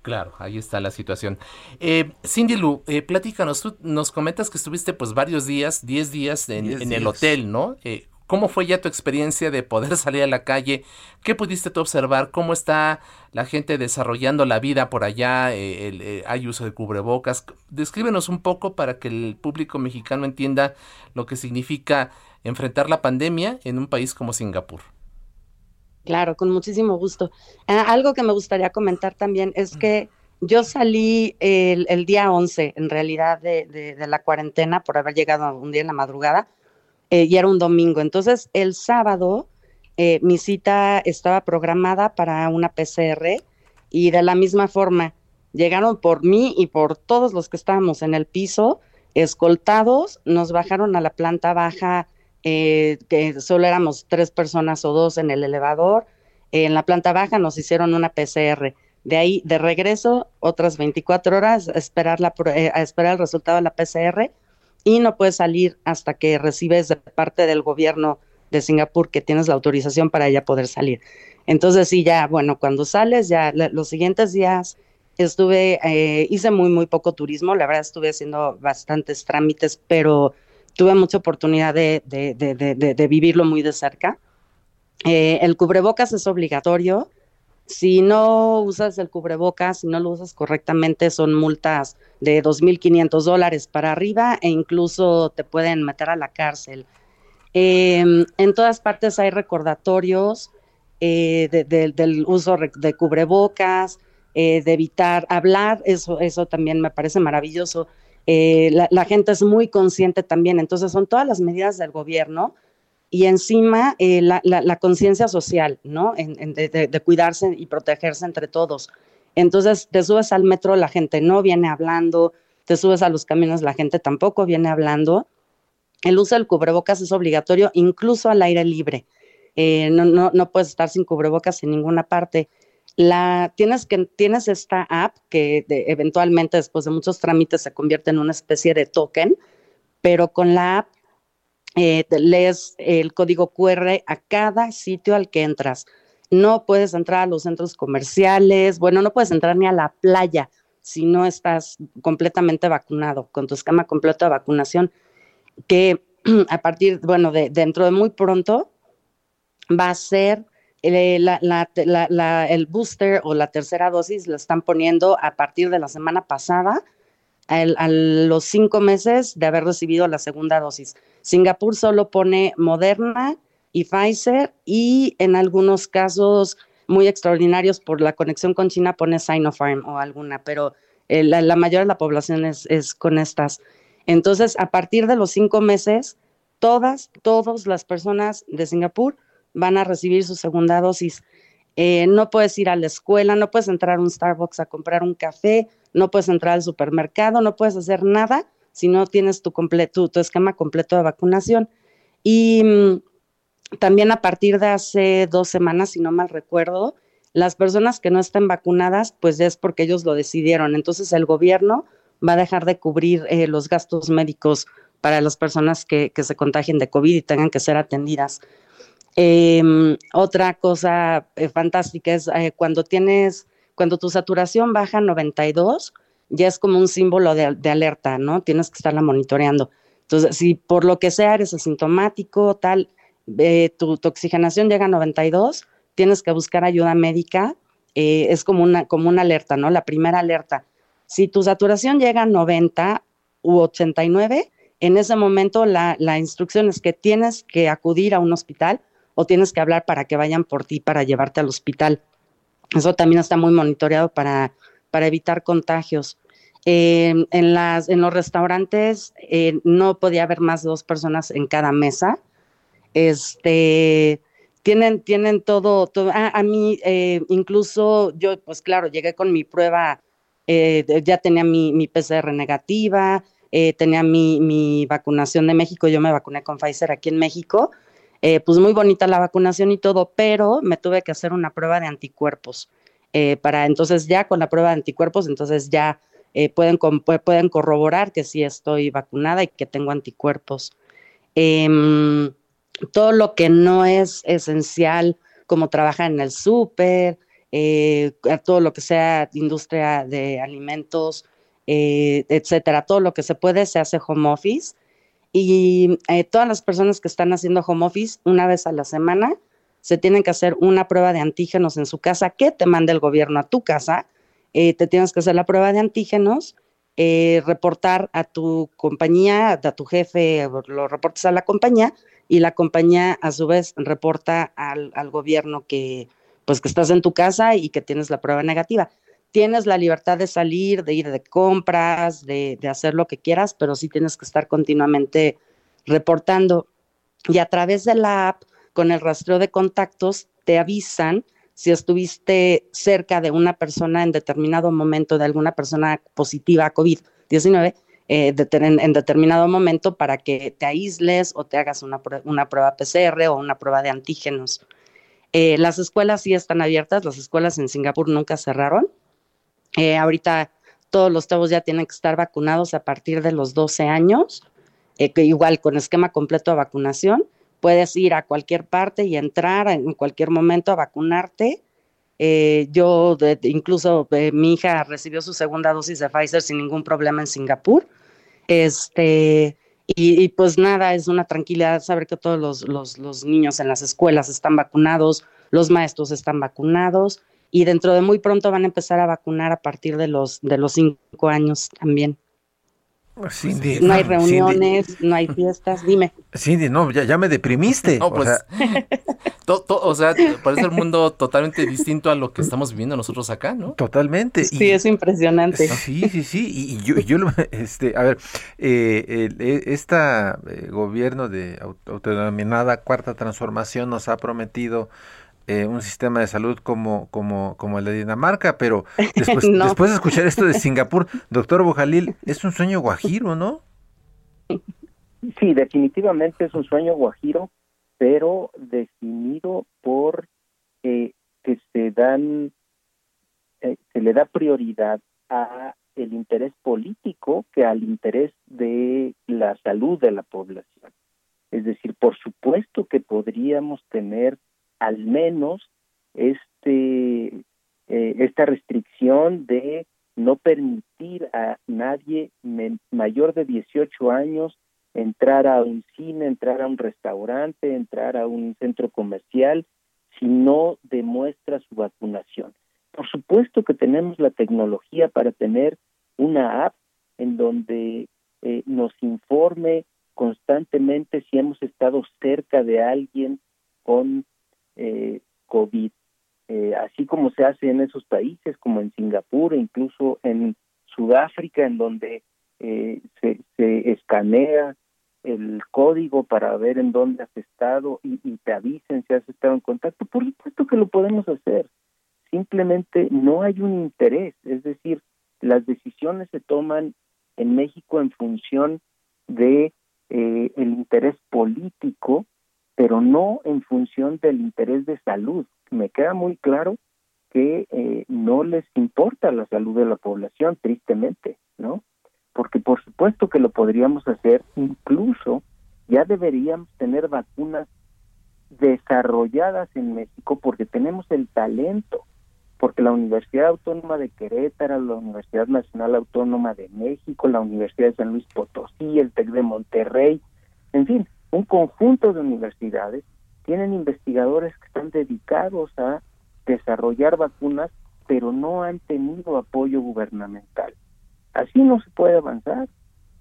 Claro, ahí está la situación. Eh, Cindy Lu, eh, platícanos, tú nos comentas que estuviste pues varios días, 10 días en, el hotel, ¿no? Eh, ¿Cómo fue ya tu experiencia de poder salir a la calle? ¿Qué pudiste tú observar? ¿Cómo está la gente desarrollando la vida por allá? Eh, eh, ¿Hay uso de cubrebocas? Descríbenos un poco para que el público mexicano entienda lo que significa enfrentar la pandemia en un país como Singapur. Claro, con muchísimo gusto. Ah, algo que me gustaría comentar también es que yo salí el, día 11, en realidad, de la cuarentena por haber llegado un día en la madrugada eh, y era un domingo. Entonces, el sábado eh, mi cita estaba programada para una PCR y de la misma forma llegaron por mí y por todos los que estábamos en el piso, escoltados, nos bajaron a la planta baja, eh, que solo éramos tres personas o dos en el elevador. en la planta baja nos hicieron una PCR. De ahí, de regreso, otras 24 horas esperar, la, a esperar el resultado de la PCR y no puedes salir hasta que recibes de parte del gobierno de Singapur que tienes la autorización para ya poder salir. Entonces sí, ya, bueno, cuando sales, ya los siguientes días estuve, eh, hice muy, muy poco turismo, la verdad estuve haciendo bastantes trámites, pero tuve mucha oportunidad de, de, de, vivirlo muy de cerca. Eh, el cubrebocas es obligatorio. Si no usas el cubrebocas, si no lo usas correctamente, son multas de 2.500 dólares para arriba e incluso te pueden meter a la cárcel. Em, en todas partes hay recordatorios eh, del uso de cubrebocas, eh, de evitar hablar, eso, eso también me parece maravilloso. Eh, la, gente es muy consciente también, entonces son todas las medidas del gobierno y encima eh, la, conciencia social, ¿no? de, cuidarse y protegerse entre todos. Entonces, te subes al metro, la gente no viene hablando, te subes a los caminos, la gente tampoco viene hablando. El uso del cubrebocas es obligatorio, incluso al aire libre. Eh, no, no, no puedes estar sin cubrebocas en ninguna parte. La, tienes, que, tienes esta app que eventualmente después de muchos trámites se convierte en una especie de token, pero con la app eh, lees el código QR a cada sitio al que entras. No puedes entrar a los centros comerciales, bueno, no puedes entrar ni a la playa si no estás completamente vacunado, con tu esquema completo de vacunación, que a partir, bueno, de dentro de muy pronto va a ser eh, el booster o la tercera dosis, la están poniendo a partir de la semana pasada a los cinco meses de haber recibido la segunda dosis. Singapur solo pone Moderna y Pfizer y en algunos casos muy extraordinarios por la conexión con China pone Sinopharm o alguna, pero eh, la, mayoría de la población es, con estas. Entonces, a partir de los cinco meses, todas, todas las personas de Singapur van a recibir su segunda dosis. Eh, no puedes ir a la escuela, no puedes entrar a un Starbucks a comprar un café, no puedes entrar al supermercado, no puedes hacer nada si no tienes tu, tu esquema completo de vacunación. Y mm, también a partir de hace dos semanas, si no mal recuerdo, Las personas que no estén vacunadas, pues es porque ellos lo decidieron. Entonces el gobierno va a dejar de cubrir eh, los gastos médicos para las personas que, se contagien de COVID y tengan que ser atendidas. Em, otra cosa eh, fantástica es eh, cuando tienes, cuando tu saturación baja a 92, ya es como un símbolo de, alerta, ¿no? Tienes que estarla monitoreando. Entonces, si por lo que sea eres asintomático, tal, tu, tu, oxigenación llega a 92, tienes que buscar ayuda médica. es como una, como una alerta, ¿no? La primera alerta. Si tu saturación llega a 90 u 89, en ese momento la, instrucción es que tienes que acudir a un hospital o tienes que hablar para que vayan por ti para llevarte al hospital. Eso también está muy monitoreado para, para evitar contagios. en, las, en los restaurantes eh, no podía haber más de dos personas en cada mesa. Este, tienen, tienen todo, todo. A mí, eh, incluso yo, pues claro, llegué con mi prueba eh, ya tenía mi, mi PCR negativa, eh, tenía mi, mi, vacunación de México, yo me vacuné con Pfizer aquí en México, eh, pues muy bonita la vacunación y todo, pero me tuve que hacer una prueba de anticuerpos. para entonces ya con la prueba de anticuerpos, entonces ya pueden, pueden corroborar que sí estoy vacunada y que tengo anticuerpos. Em, todo lo que no es esencial, como trabajar en el súper, eh, todo lo que sea industria de alimentos, eh, etcétera, todo lo que se puede se hace home office. Y eh, todas las personas que están haciendo home office una vez a la semana se tienen que hacer una prueba de antígenos en su casa que te manda el gobierno a tu casa. te tienes que hacer la prueba de antígenos, reportar a tu compañía, a tu jefe, lo reportes a la compañía y la compañía a su vez reporta al, al gobierno que, pues que estás en tu casa y que tienes la prueba negativa. Tienes la libertad de salir, de ir de compras, de, hacer lo que quieras, pero sí tienes que estar continuamente reportando. Y a través de la app, con el rastreo de contactos, te avisan si estuviste cerca de una persona en determinado momento, de alguna persona positiva a COVID-19, eh, en, determinado momento para que te aísles o te hagas una, una prueba PCR o una prueba de antígenos. Eh, las escuelas sí están abiertas, las escuelas en Singapur nunca cerraron. Eh, ahorita todos los chavos ya tienen que estar vacunados a partir de los 12 años, eh, igual con esquema completo de vacunación. Puedes ir a cualquier parte y entrar en cualquier momento a vacunarte. yo, incluso mi hija recibió su segunda dosis de Pfizer sin ningún problema en Singapur. Este, y, pues nada, es una tranquilidad saber que todos los, los, niños en las escuelas están vacunados, los maestros están vacunados y dentro de muy pronto van a empezar a vacunar a partir de los, de los cinco años también. Cindy, no hay reuniones, no hay fiestas, dime. Cindy, no, ya, ya me deprimiste. No, pues, o sea, parece el mundo totalmente distinto a lo que estamos viviendo nosotros acá, ¿no? Totalmente. Sí, es impresionante. Sí, sí, sí. Y, yo, yo, este, a ver, eh, este gobierno de autodenominada Cuarta Transformación nos ha prometido eh, un sistema de salud como, como, como el de Dinamarca, pero después, después de escuchar esto de Singapur, doctor Bojalil, es un sueño guajiro, ¿no? Sí, definitivamente es un sueño guajiro, pero definido por eh, que se dan, eh, se le da prioridad a el interés político que al interés de la salud de la población. Es decir, por supuesto que podríamos tener al menos este eh, esta restricción de no permitir a nadie mayor de 18 años entrar a un cine, entrar a un restaurante, entrar a un centro comercial, si no demuestra su vacunación. Por supuesto que tenemos la tecnología para tener una app en donde eh, nos informe constantemente si hemos estado cerca de alguien con eh, COVID, eh, así como se hace en esos países como en Singapur e incluso en Sudáfrica, en donde eh, se, escanea el código para ver en dónde has estado y, y te avisen si has estado en contacto. Por supuesto que lo podemos hacer. Simplemente no hay un interés, es decir, las decisiones se toman en México en función de eh, el interés político pero no en función del interés de salud. Me queda muy claro que eh, no les importa la salud de la población, tristemente, ¿no? Porque por supuesto que lo podríamos hacer, incluso ya deberíamos tener vacunas desarrolladas en México porque tenemos el talento, porque la Universidad Autónoma de Querétaro, la Universidad Nacional Autónoma de México, la Universidad de San Luis Potosí, el TEC de Monterrey, en fin, un conjunto de universidades tienen investigadores que están dedicados a desarrollar vacunas, pero no han tenido apoyo gubernamental. Así no se puede avanzar.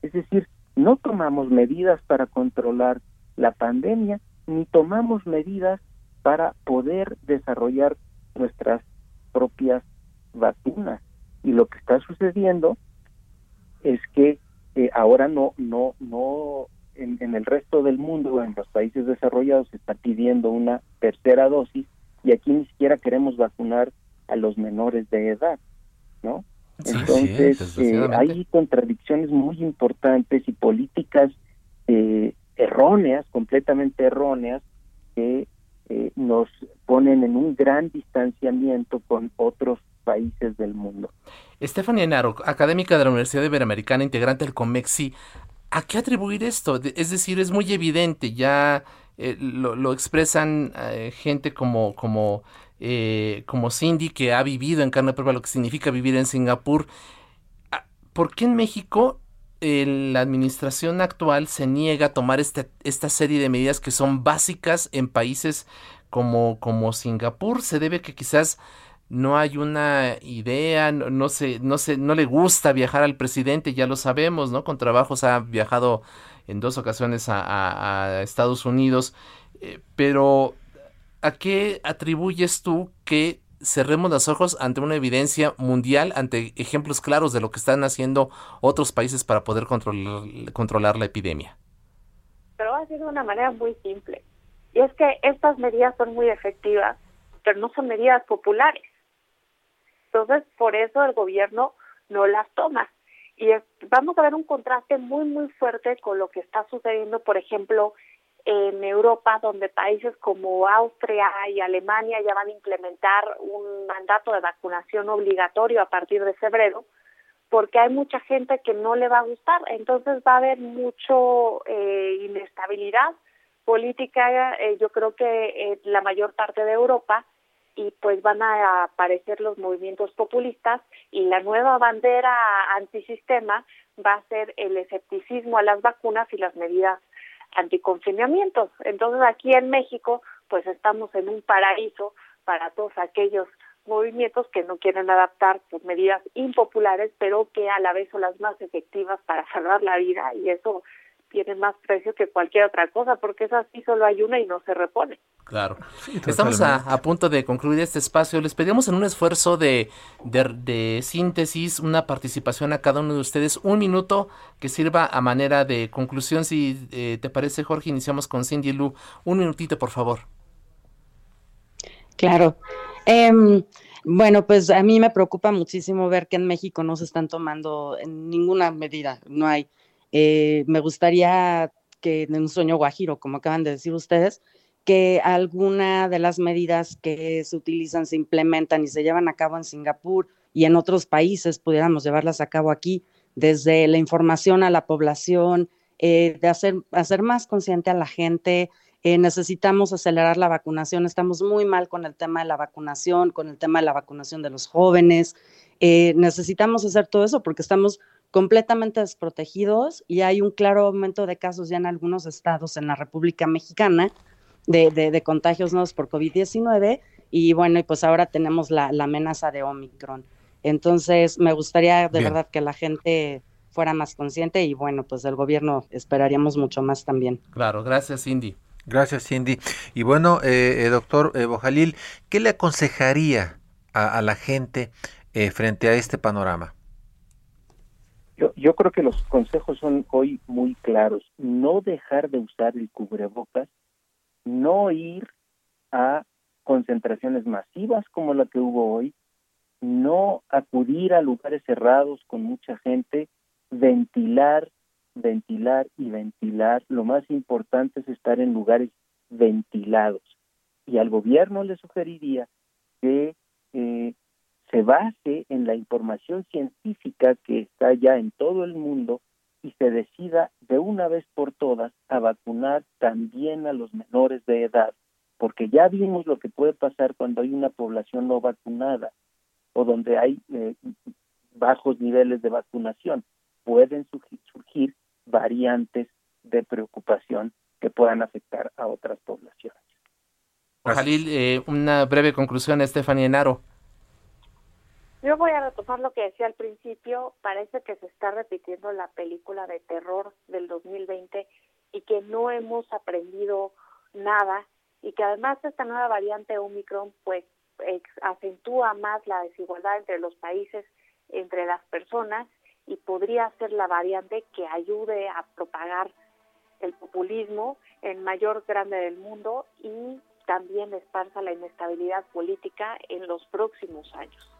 Es decir, no tomamos medidas para controlar la pandemia, ni tomamos medidas para poder desarrollar nuestras propias vacunas. Y lo que está sucediendo es que eh, ahora no, no, no, en, en, el resto del mundo, en los países desarrollados, se está pidiendo una tercera dosis y aquí ni siquiera queremos vacunar a los menores de edad, ¿no? Entonces, eh, hay contradicciones muy importantes y políticas eh, erróneas, completamente erróneas, que eh, nos ponen en un gran distanciamiento con otros países del mundo. Estefania Enaro, académica de la Universidad Iberoamericana, integrante del COMEXI, ¿a qué atribuir esto? Es decir, es muy evidente, ya lo, lo, expresan gente como, como eh, como Cindy, que ha vivido en carne propia lo que significa vivir en Singapur. Ah, ¿Por qué en México la administración actual se niega a tomar este, esta serie de medidas que son básicas en países como, como Singapur? Se debe que quizás no hay una idea, no, no, se, no, se, no le gusta viajar al presidente, ya lo sabemos, ¿no? Con trabajos ha viajado en dos ocasiones a, Estados Unidos, eh, pero ¿a qué atribuyes tú que cerremos los ojos ante una evidencia mundial, ante ejemplos claros de lo que están haciendo otros países para poder controlar, controlar la epidemia? Pero va a ser de una manera muy simple. Y es que estas medidas son muy efectivas, pero no son medidas populares. Entonces, por eso el gobierno no las toma. Y vamos a ver un contraste muy, muy fuerte con lo que está sucediendo, por ejemplo, en Europa, donde países como Austria y Alemania ya van a implementar un mandato de vacunación obligatorio a partir de febrero, porque hay mucha gente que no le va a gustar. Entonces va a haber mucho eh, inestabilidad política, eh, yo creo que en la mayor parte de Europa, y pues van a aparecer los movimientos populistas y la nueva bandera antisistema va a ser el escepticismo a las vacunas y las medidas anticonfinamientos. Entonces aquí en México pues estamos en un paraíso para todos aquellos movimientos que no quieren adaptar pues, medidas impopulares, pero que a la vez son las más efectivas para salvar la vida y eso tiene más precio que cualquier otra cosa, porque es así, solo hay una y no se repone. Claro. Estamos a, punto de concluir este espacio. Les pedimos en un esfuerzo de, de, síntesis una participación a cada uno de ustedes, un minuto que sirva a manera de conclusión. Si eh, te parece, Jorge, iniciamos con Cindy Lu. Un minutito, por favor. Claro. Em, bueno, pues a mí me preocupa muchísimo ver que en México no se están tomando ninguna medida, no hay eh, me gustaría que en un sueño guajiro, como acaban de decir ustedes, que alguna de las medidas que se utilizan se implementan y se llevan a cabo en Singapur y en otros países pudiéramos llevarlas a cabo aquí, desde la información a la población, eh, de hacer, hacer más consciente a la gente. Eh, necesitamos acelerar la vacunación. Estamos muy mal con el tema de la vacunación, con el tema de la vacunación de los jóvenes. necesitamos hacer todo eso porque estamos completamente desprotegidos y hay un claro aumento de casos ya en algunos estados en la República Mexicana de, de, contagios nuevos por COVID-19 y bueno, y pues ahora tenemos la, amenaza de Omicron. Entonces, me gustaría de verdad que la gente fuera más consciente y bueno, pues del gobierno esperaríamos mucho más también. Claro, gracias Cindy. Gracias Cindy. Y bueno, eh, eh doctor eh, Bojalil, ¿qué le aconsejaría a, a la gente eh, frente a este panorama? Yo, creo que los consejos son hoy muy claros. No dejar de usar el cubrebocas, no ir a concentraciones masivas como la que hubo hoy, no acudir a lugares cerrados con mucha gente, ventilar, ventilar y ventilar. Lo más importante es estar en lugares ventilados. Y al gobierno le sugeriría que eh, se base en la información científica que está ya en todo el mundo y se decida de una vez por todas a vacunar también a los menores de edad, porque ya vimos lo que puede pasar cuando hay una población no vacunada o donde hay eh, bajos niveles de vacunación. Pueden surgir variantes de preocupación que puedan afectar a otras poblaciones. Jalil, eh, una breve conclusión, Estefania Enaro. Yo voy a retomar lo que decía al principio. Parece que se está repitiendo la película de terror del 2020 y que no hemos aprendido nada y que además esta nueva variante Omicron pues acentúa más la desigualdad entre los países, entre las personas y podría ser la variante que ayude a propagar el populismo en mayor grande del mundo y también esparza la inestabilidad política en los próximos años.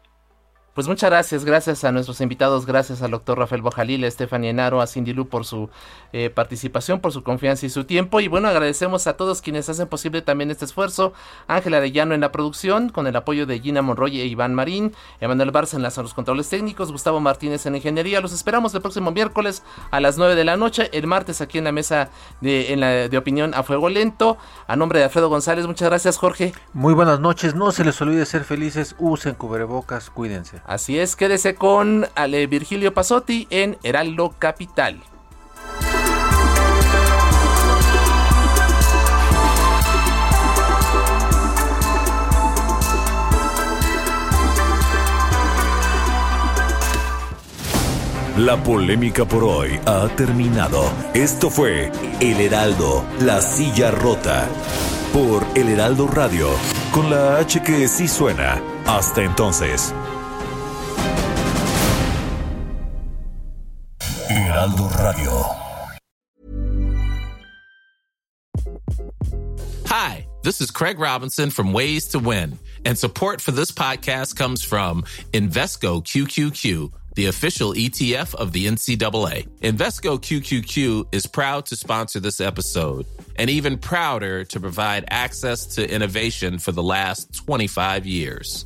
Pues muchas gracias, gracias a nuestros invitados, gracias al doctor Rafael Bojalil, a Estefania Enaro, a Cindy Lu por su eh, participación, por su confianza y su tiempo. Y bueno, agradecemos a todos quienes hacen posible también este esfuerzo. Ángela Arellano en la producción, con el apoyo de Gina Monroy e Iván Marín, Emanuel Barça en, los controles técnicos, Gustavo Martínez en ingeniería. Los esperamos el próximo miércoles a las 9 de la noche, el martes aquí en la mesa de, en la, de opinión a fuego lento. A nombre de Alfredo González, muchas gracias Jorge. Muy buenas noches, no se les olvide ser felices, usen cubrebocas, cuídense. Así es, quédese con Ale Virgilio Pasotti en Heraldo Capital. La polémica por hoy ha terminado. Esto fue El Heraldo, la silla rota. Por El Heraldo Radio, con la H que sí suena. Hasta entonces. Heraldo Radio. Hi, this is Craig Robinson from Ways to Win, and support for this podcast comes from Invesco QQQ the official ETF of the NCAA. Invesco QQQ is proud to sponsor this episode and even prouder to provide access to innovation for the last 25 years.